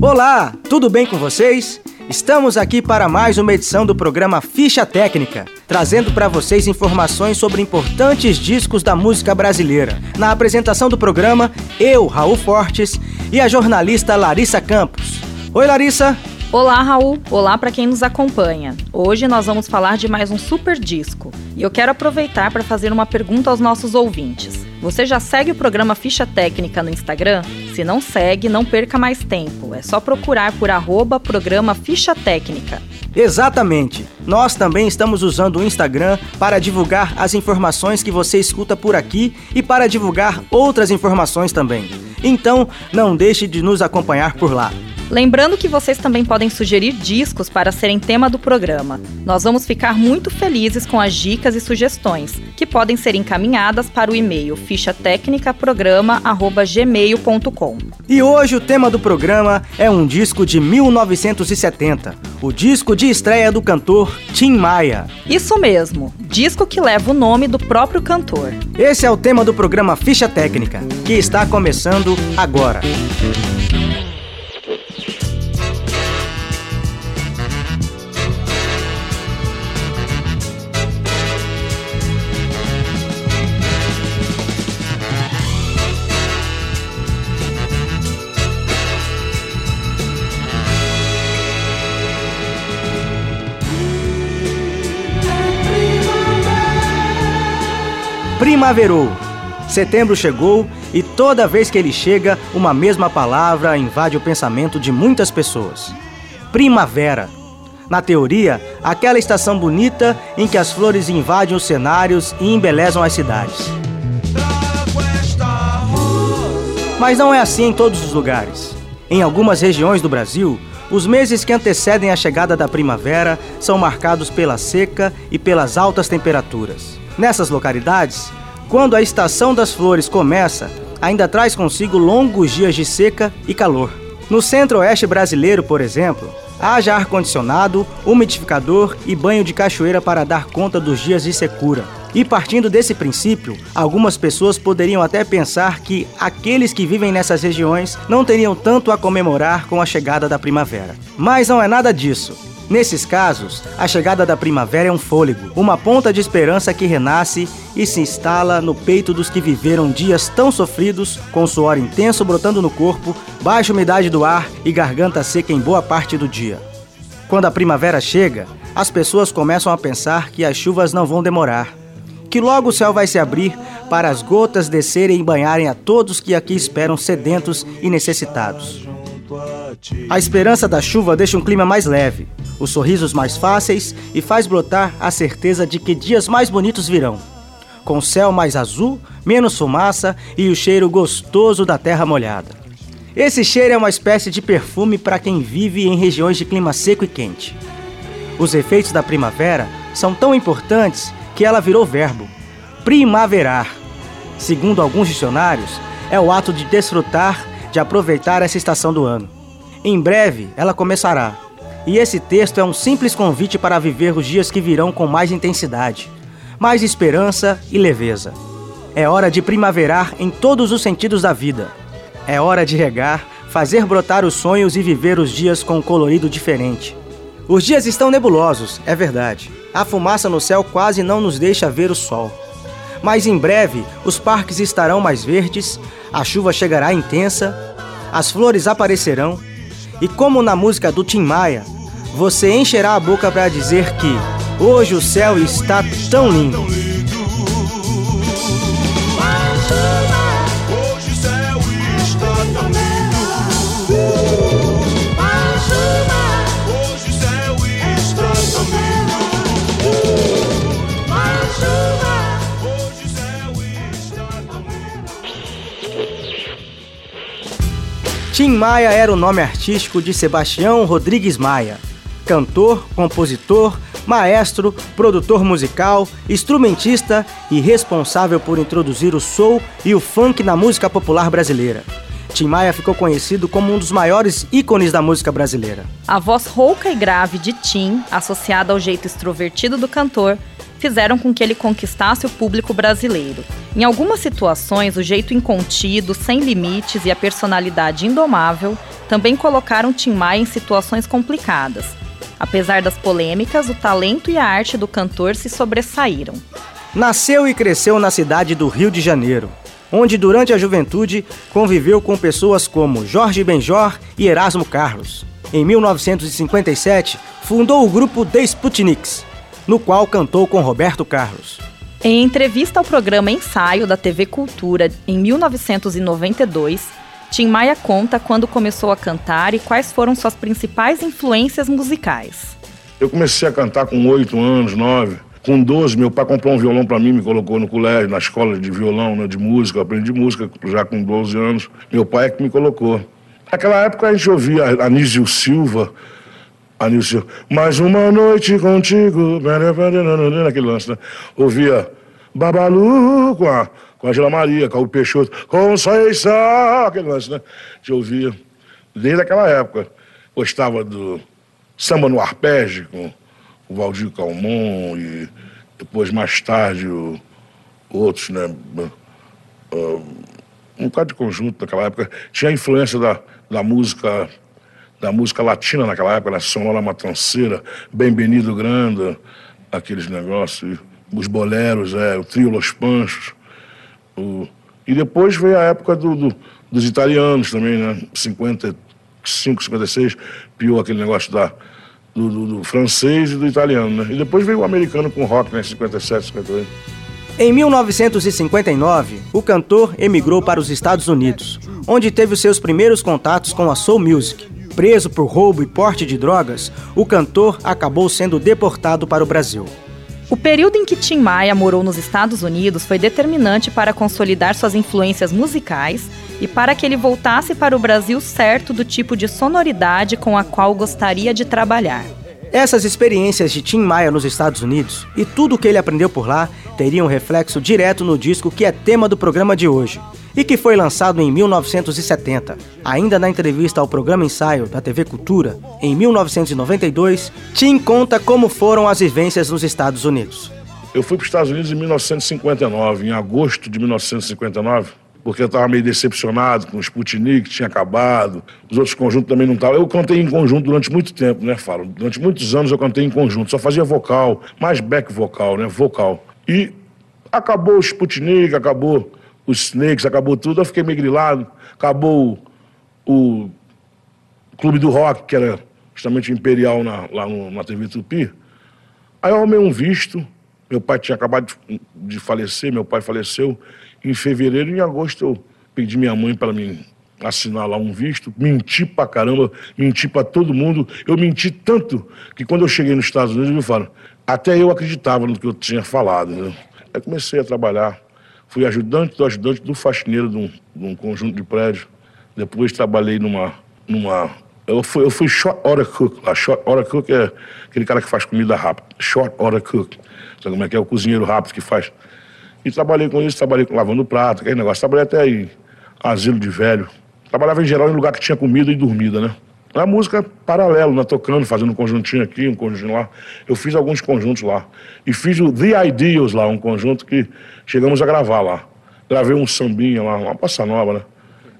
Olá, tudo bem com vocês? Estamos aqui para mais uma edição do programa Ficha Técnica, trazendo para vocês informações sobre importantes discos da música brasileira. Na apresentação do programa, eu, Raul Fortes, e a jornalista Larissa Campos. Oi, Larissa! Olá, Raul. Olá para quem nos acompanha. Hoje nós vamos falar de mais um super disco. E eu quero aproveitar para fazer uma pergunta aos nossos ouvintes. Você já segue o programa Ficha Técnica no Instagram? Se não segue, não perca mais tempo. É só procurar por arroba programa Ficha Técnica. Exatamente. Nós também estamos usando o Instagram para divulgar as informações que você escuta por aqui e para divulgar outras informações também. Então, não deixe de nos acompanhar por lá. Lembrando que vocês também podem sugerir discos para serem tema do programa. Nós vamos ficar muito felizes com as dicas e sugestões, que podem ser encaminhadas para o e-mail fichatecnicaprograma@gmail.com. E hoje o tema do programa é um disco de 1970, o disco de estreia do cantor Tim Maia. Isso mesmo, disco que leva o nome do próprio cantor. Esse é o tema do programa Ficha Técnica, que está começando agora. Primaverou. Setembro chegou e toda vez que ele chega, uma mesma palavra invade o pensamento de muitas pessoas. Primavera. Na teoria, aquela estação bonita em que as flores invadem os cenários e embelezam as cidades. Mas não é assim em todos os lugares. Em algumas regiões do Brasil, os meses que antecedem a chegada da primavera são marcados pela seca e pelas altas temperaturas. Nessas localidades, quando a estação das flores começa, ainda traz consigo longos dias de seca e calor. No centro-oeste brasileiro, por exemplo, haja ar-condicionado, umidificador e banho de cachoeira para dar conta dos dias de secura. E partindo desse princípio, algumas pessoas poderiam até pensar que aqueles que vivem nessas regiões não teriam tanto a comemorar com a chegada da primavera. Mas não é nada disso. Nesses casos, a chegada da primavera é um fôlego, uma ponta de esperança que renasce e se instala no peito dos que viveram dias tão sofridos, com suor intenso brotando no corpo, baixa umidade do ar e garganta seca em boa parte do dia. Quando a primavera chega, as pessoas começam a pensar que as chuvas não vão demorar, que logo o céu vai se abrir para as gotas descerem e banharem a todos que aqui esperam sedentos e necessitados. A esperança da chuva deixa um clima mais leve, os sorrisos mais fáceis e faz brotar a certeza de que dias mais bonitos virão. Com céu mais azul, menos fumaça e o cheiro gostoso da terra molhada. Esse cheiro é uma espécie de perfume para quem vive em regiões de clima seco e quente. Os efeitos da primavera são tão importantes que ela virou verbo primaverar. Segundo alguns dicionários, é o ato de desfrutar, de aproveitar essa estação do ano. Em breve ela começará e esse texto é um simples convite para viver os dias que virão com mais intensidade, mais esperança e leveza. É hora de primaverar em todos os sentidos da vida. É hora de regar, fazer brotar os sonhos e viver os dias com um colorido diferente. Os dias estão nebulosos, é verdade. A fumaça no céu quase não nos deixa ver o sol. Mas em breve os parques estarão mais verdes, a chuva chegará intensa, as flores aparecerão, e como na música do Tim Maia, você encherá a boca para dizer que hoje o céu está tão lindo. Maia era o nome artístico de Sebastião Rodrigues Maia, cantor, compositor, maestro, produtor musical, instrumentista e responsável por introduzir o soul e o funk na música popular brasileira. Tim Maia ficou conhecido como um dos maiores ícones da música brasileira. A voz rouca e grave de Tim, associada ao jeito extrovertido do cantor, fizeram com que ele conquistasse o público brasileiro. Em algumas situações, o jeito incontido, sem limites e a personalidade indomável também colocaram Tim Maia em situações complicadas. Apesar das polêmicas, o talento e a arte do cantor se sobressaíram. Nasceu e cresceu na cidade do Rio de Janeiro, onde durante a juventude conviveu com pessoas como Jorge Benjor e Erasmo Carlos. Em 1957, fundou o grupo The Sputniks, no qual cantou com Roberto Carlos. Em entrevista ao programa Ensaio da TV Cultura em 1992, Tim Maia conta quando começou a cantar e quais foram suas principais influências musicais. Eu comecei a cantar com oito anos, nove. Com 12, meu pai comprou um violão para mim, me colocou no colégio, na escola de violão, né, de música. Eu aprendi música já com 12 anos. Meu pai é que me colocou. Naquela época a gente ouvia Anísio Silva, Anísio Silva, mais uma noite contigo, naquele lance, né? Ouvia Babalu com a, com a Angela Maria, com o Peixoto, Conceição, aquele lance, né? A gente ouvia desde aquela época. Gostava do samba no arpege com o Valdir Calmon e depois mais tarde o, outros, né? Uh, um bocado de conjunto naquela época. Tinha a influência da, da música da música latina naquela época, da Sonora Matanceira, Bem-vindo Granda, aqueles negócios, os boleros, é, o trio Los Panchos. O... E depois veio a época do, do, dos italianos também, né? 55, 56, pior aquele negócio da, do, do, do, francês e do italiano, né? E depois veio o americano com rock, né? 57, 58. Em 1959, o cantor emigrou para os Estados Unidos, onde teve os seus primeiros contatos com a soul music. Preso por roubo e porte de drogas, o cantor acabou sendo deportado para o Brasil. O período em que Tim Maia morou nos Estados Unidos foi determinante para consolidar suas influências musicais e para que ele voltasse para o Brasil certo do tipo de sonoridade com a qual gostaria de trabalhar. Essas experiências de Tim Maia nos Estados Unidos e tudo o que ele aprendeu por lá teriam reflexo direto no disco que é tema do programa de hoje e que foi lançado em 1970. Ainda na entrevista ao programa Ensaio da TV Cultura, em 1992, Tim conta como foram as vivências nos Estados Unidos. Eu fui para os Estados Unidos em 1959, em agosto de 1959 porque eu estava meio decepcionado com o Sputnik, que tinha acabado, os outros conjuntos também não estavam. Eu cantei em conjunto durante muito tempo, né, Falo? Durante muitos anos eu cantei em conjunto, só fazia vocal, mais back vocal, né, vocal. E acabou o Sputnik, acabou os Snakes, acabou tudo, eu fiquei meio grilado, acabou o, Clube do Rock, que era justamente imperial na, lá no, na TV Tupi. Aí eu arrumei um visto, meu pai tinha acabado de, de falecer, meu pai faleceu, em fevereiro, em agosto, eu pedi minha mãe para me assinar lá um visto, menti pra caramba, menti pra todo mundo. Eu menti tanto que quando eu cheguei nos Estados Unidos, eu falo, até eu acreditava no que eu tinha falado. Né? Aí comecei a trabalhar. Fui ajudante do ajudante do faxineiro de um, de um conjunto de prédios. Depois trabalhei numa. numa eu fui, eu fui short order cook. A short order cook é aquele cara que faz comida rápida. Short order cook. Sabe como é que é? O cozinheiro rápido que faz e trabalhei com isso, trabalhei com lavando prato, aquele negócio. Trabalhei até em asilo de velho. Trabalhava em geral em lugar que tinha comida e dormida, né? A música é paralelo, né? Tocando, fazendo um conjuntinho aqui, um conjuntinho lá. Eu fiz alguns conjuntos lá. E fiz o The Ideals lá, um conjunto que chegamos a gravar lá. Gravei um sambinha lá, uma passa nova, né?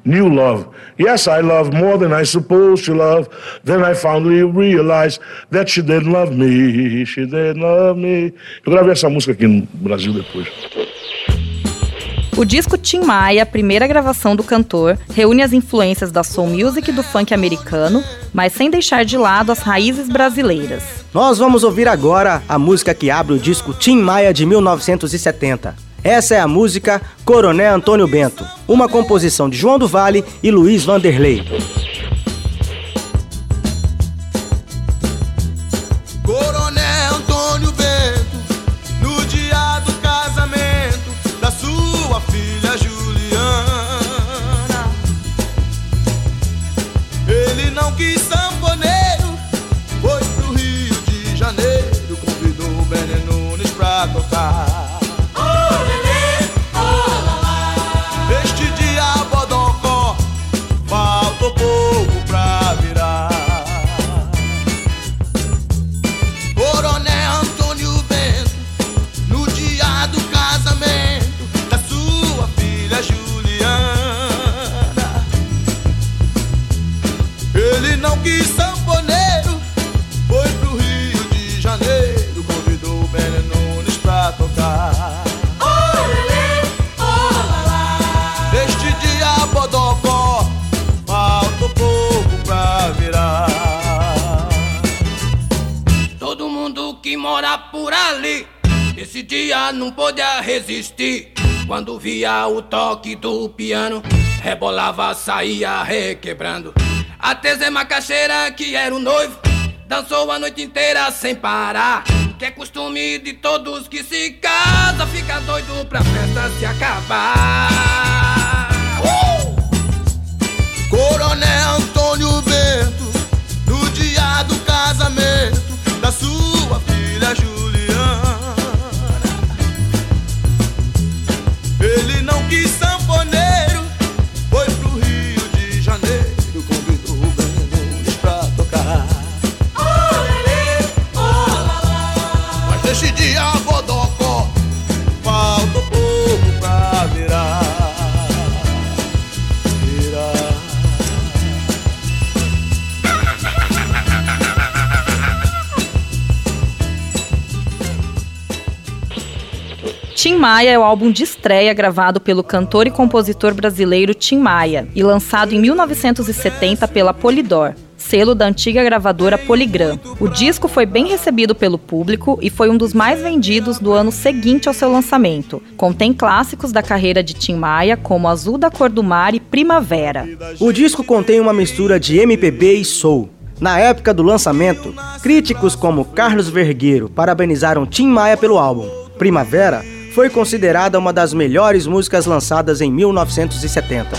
New love. Yes, I love more than I supposed to love. Then I finally realized that she didn't love me. She didn't love me. Eu gravei essa música aqui no Brasil depois. O disco Tim Maia, primeira gravação do cantor, reúne as influências da soul music e do funk americano, mas sem deixar de lado as raízes brasileiras. Nós vamos ouvir agora a música que abre o disco Tim Maia de 1970. Essa é a música Coronel Antônio Bento, uma composição de João do Vale e Luiz Vanderlei. Dia não podia resistir. Quando via o toque do piano, rebolava, saía requebrando. Até Zé Macaxeira, que era o noivo, dançou a noite inteira sem parar. Que é costume de todos que se casa, fica doido pra festa se acabar. Uh! Coronel Antônio Bento, no dia do casamento da sua Maia é o álbum de estreia gravado pelo cantor e compositor brasileiro Tim Maia e lançado em 1970 pela Polydor, selo da antiga gravadora Polygram. O disco foi bem recebido pelo público e foi um dos mais vendidos do ano seguinte ao seu lançamento. Contém clássicos da carreira de Tim Maia, como Azul da Cor do Mar e Primavera. O disco contém uma mistura de MPB e soul. Na época do lançamento, críticos como Carlos Vergueiro parabenizaram Tim Maia pelo álbum. Primavera foi considerada uma das melhores músicas lançadas em 1970.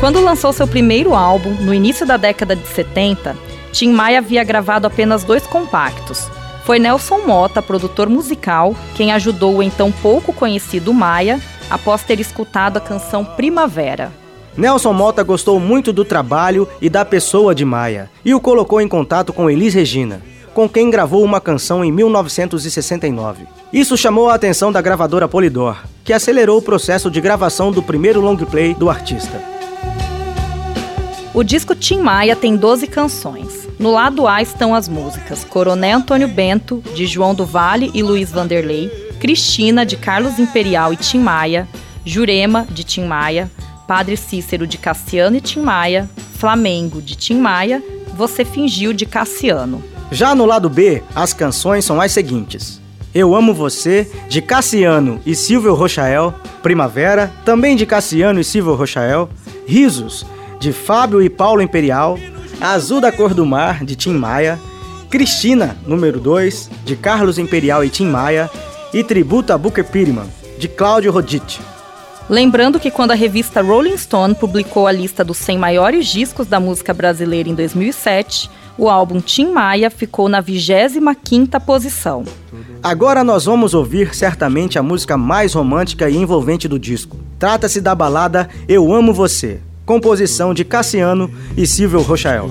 Quando lançou seu primeiro álbum, no início da década de 70, Tim Maia havia gravado apenas dois compactos. Foi Nelson Mota, produtor musical, quem ajudou o então pouco conhecido Maia após ter escutado a canção Primavera. Nelson Mota gostou muito do trabalho e da pessoa de Maia e o colocou em contato com Elis Regina com quem gravou uma canção em 1969. Isso chamou a atenção da gravadora Polydor, que acelerou o processo de gravação do primeiro long play do artista. O disco Tim Maia tem 12 canções. No lado A estão as músicas Coronel Antônio Bento, de João do Vale e Luiz Vanderlei, Cristina, de Carlos Imperial e Tim Maia, Jurema, de Tim Maia, Padre Cícero, de Cassiano e Tim Maia, Flamengo, de Tim Maia, Você Fingiu, de Cassiano. Já no lado B, as canções são as seguintes: Eu Amo Você, de Cassiano e Silvio Rochael, Primavera, também de Cassiano e Silvio Rochael, Risos, de Fábio e Paulo Imperial, Azul da Cor do Mar, de Tim Maia, Cristina, número 2, de Carlos Imperial e Tim Maia, e Tributo a Booker Piriman, de Cláudio Rodite. Lembrando que quando a revista Rolling Stone publicou a lista dos 100 maiores discos da música brasileira em 2007, o álbum Tim Maia ficou na 25ª posição. Agora nós vamos ouvir certamente a música mais romântica e envolvente do disco. Trata-se da balada Eu Amo Você, composição de Cassiano e Silvio Rochael.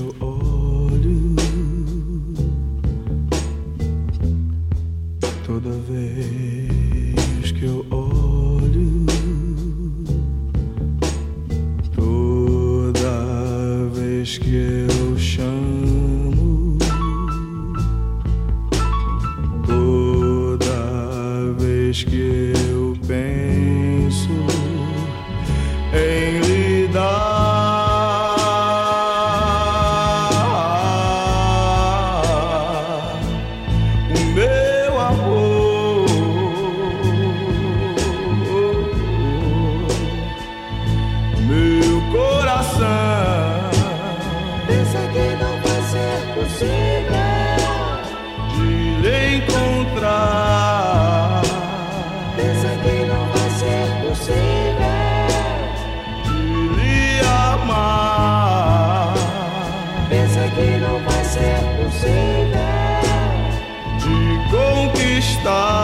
Toda vez que eu olho, toda vez que eu está.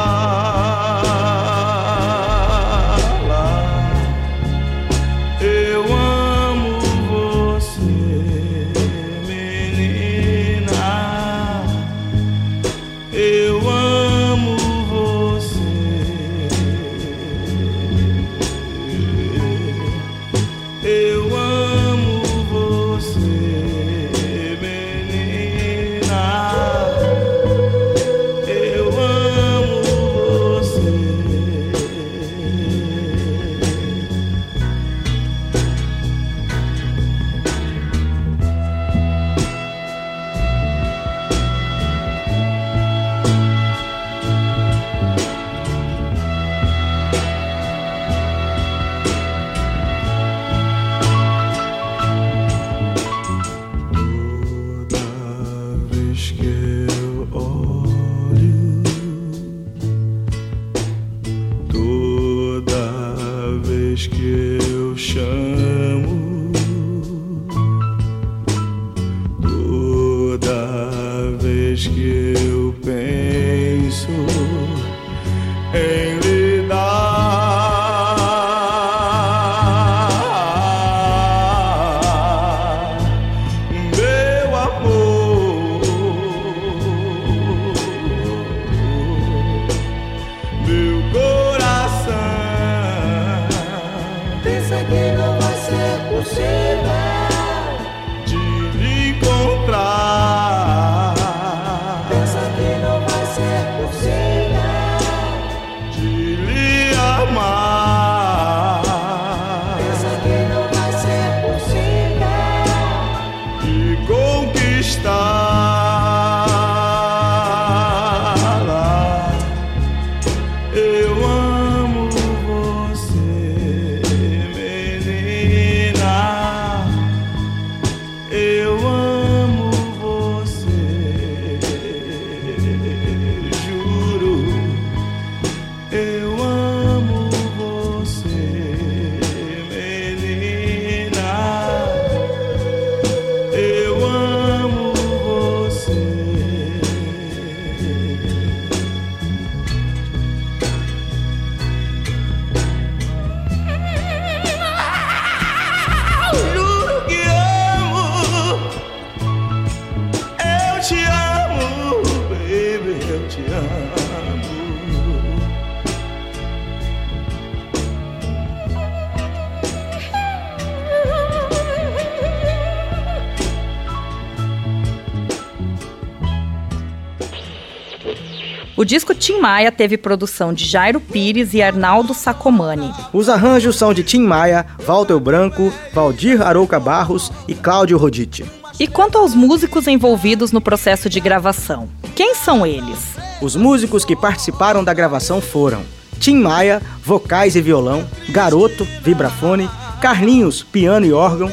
O disco Tim Maia teve produção de Jairo Pires e Arnaldo Sacomani. Os arranjos são de Tim Maia, Walter Branco, Valdir Arouca Barros e Cláudio Rodite. E quanto aos músicos envolvidos no processo de gravação, quem são eles? Os músicos que participaram da gravação foram Tim Maia, vocais e violão, Garoto, vibrafone, Carlinhos, piano e órgão,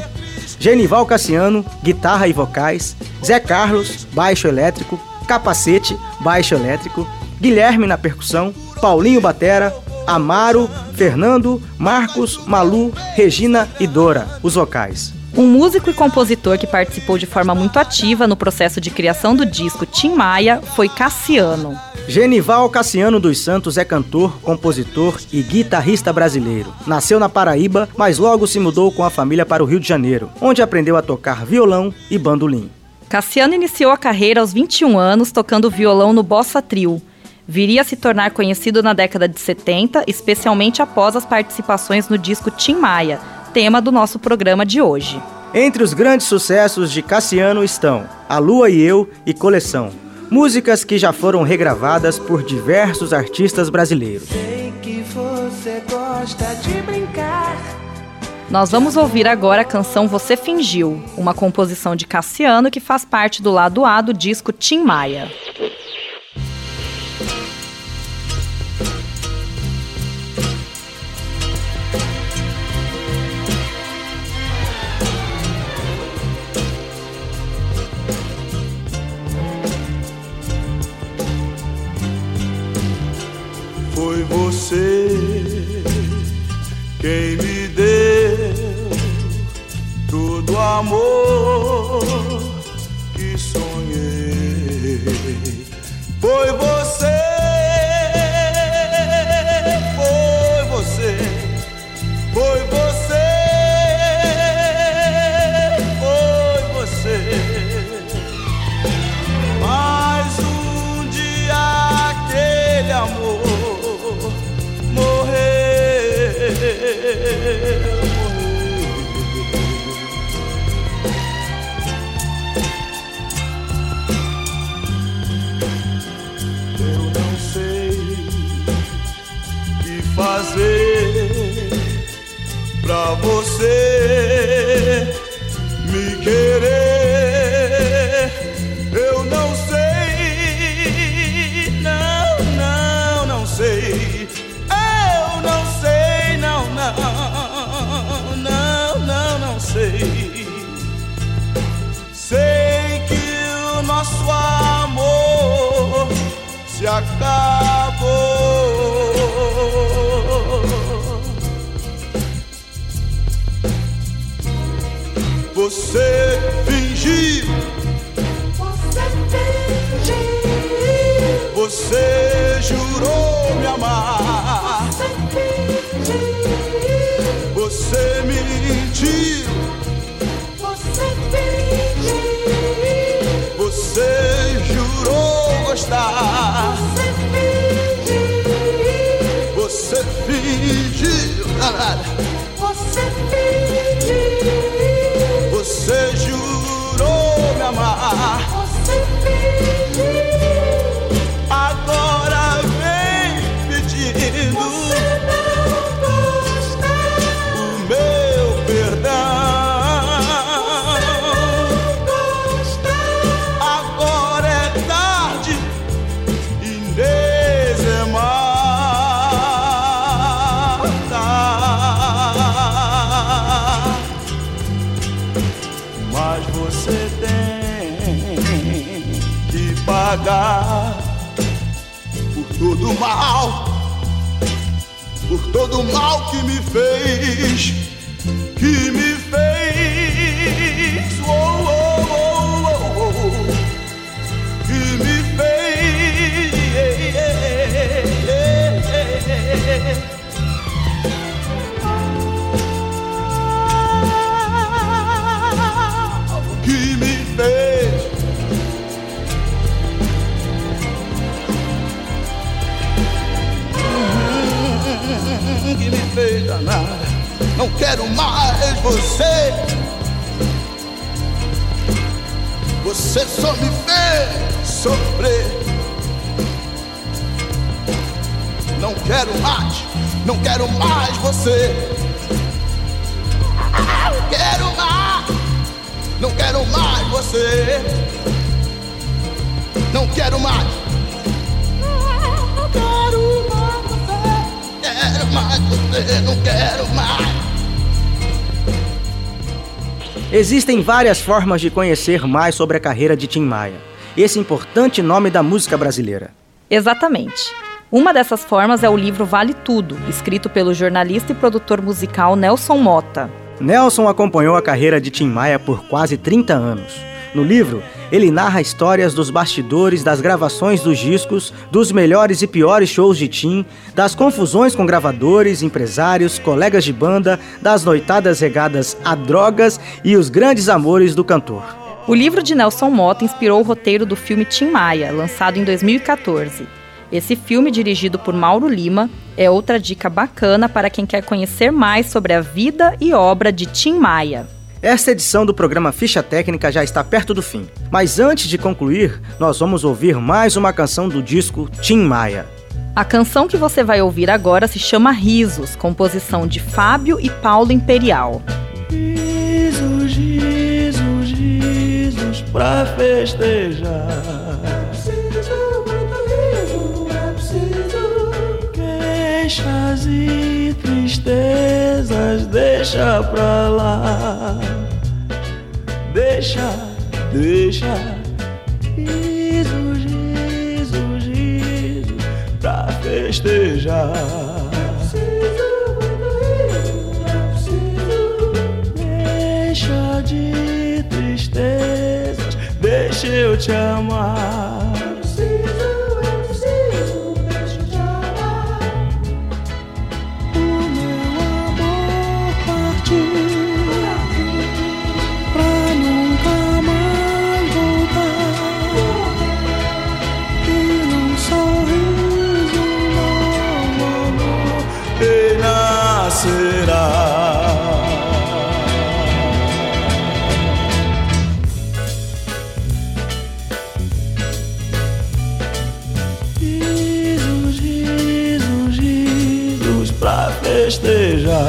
Genival Cassiano, guitarra e vocais, Zé Carlos, baixo elétrico, Capacete, baixo elétrico, Guilherme na percussão, Paulinho Batera, Amaro, Fernando, Marcos, Malu, Regina e Dora, os vocais. Um músico e compositor que participou de forma muito ativa no processo de criação do disco Tim Maia foi Cassiano. Genival Cassiano dos Santos é cantor, compositor e guitarrista brasileiro. Nasceu na Paraíba, mas logo se mudou com a família para o Rio de Janeiro, onde aprendeu a tocar violão e bandolim. Cassiano iniciou a carreira aos 21 anos tocando violão no Bossa Trio. Viria a se tornar conhecido na década de 70, especialmente após as participações no disco Tim Maia, tema do nosso programa de hoje. Entre os grandes sucessos de Cassiano estão A Lua e Eu e Coleção, músicas que já foram regravadas por diversos artistas brasileiros. Sei que você gosta de brincar Nós vamos ouvir agora a canção Você Fingiu, uma composição de Cassiano que faz parte do lado A do disco Tim Maia. Você quem me deu todo amor jurou me amar. Você mentiu. Você jurou gostar. Você fingiu. Você jurou me amar. Pagar por todo o mal, por todo o mal que me fez, que me fez, oh, que me fez danada. Não quero mais você. Você só me fez sofrer. Não quero mais, não quero mais você. Não quero mais, não quero mais você. Não quero mais. Mais você, não quero mais. Existem várias formas de conhecer mais sobre a carreira de Tim Maia, esse importante nome da música brasileira. Exatamente. Uma dessas formas é o livro Vale Tudo, escrito pelo jornalista e produtor musical Nelson Mota. Nelson acompanhou a carreira de Tim Maia por quase 30 anos. No livro, ele narra histórias dos bastidores das gravações dos discos, dos melhores e piores shows de Tim, das confusões com gravadores, empresários, colegas de banda, das noitadas regadas a drogas e os grandes amores do cantor. O livro de Nelson Mota inspirou o roteiro do filme Tim Maia, lançado em 2014. Esse filme, dirigido por Mauro Lima, é outra dica bacana para quem quer conhecer mais sobre a vida e obra de Tim Maia. Esta edição do programa Ficha Técnica já está perto do fim. Mas antes de concluir, nós vamos ouvir mais uma canção do disco Tim Maia. A canção que você vai ouvir agora se chama Risos, composição de Fábio e Paulo Imperial. Risos, risos, risos pra festejar. Queixas e tristezas deixa pra lá. Deixa, deixa. Renascerá. Risos, risos, risos pra festejar.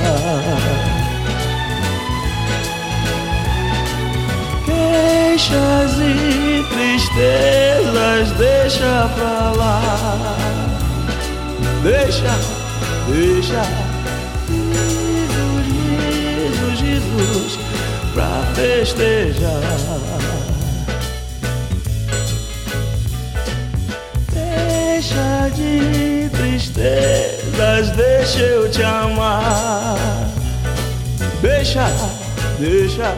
Queixas e tristezas deixa pra lá. Deixa, deixa. Pra festejar. Deixa de tristezas, deixa eu te amar. Deixa, deixa.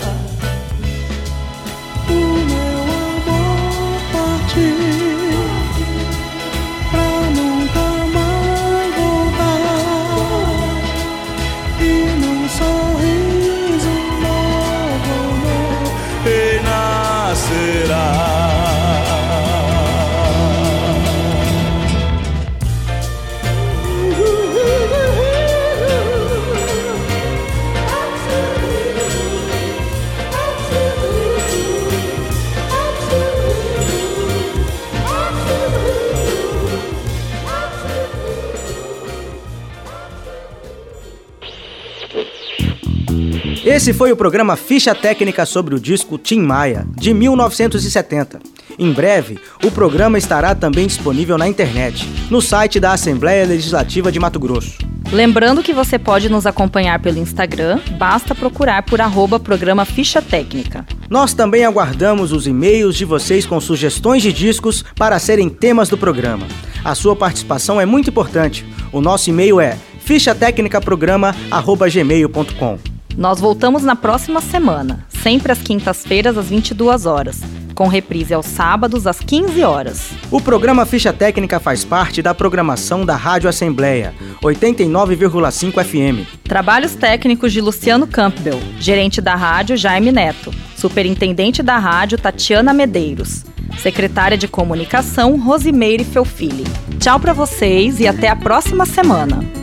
Esse foi o programa Ficha Técnica sobre o disco Tim Maia, de 1970. Em breve, o programa estará também disponível na internet, no site da Assembleia Legislativa de Mato Grosso. Lembrando que você pode nos acompanhar pelo Instagram, basta procurar por arroba programa Ficha Técnica. Nós também aguardamos os e-mails de vocês com sugestões de discos para serem temas do programa. A sua participação é muito importante. O nosso e-mail é fichatecnicaprograma.gmail.com Nós voltamos na próxima semana, sempre às quintas-feiras às 22 horas, com reprise aos sábados às 15 horas. O programa Ficha Técnica faz parte da programação da Rádio Assembleia, 89,5 FM. Trabalhos técnicos de Luciano Campbell, gerente da rádio Jaime Neto, superintendente da rádio Tatiana Medeiros, secretária de comunicação Rosimeire Felfili. Tchau para vocês e até a próxima semana.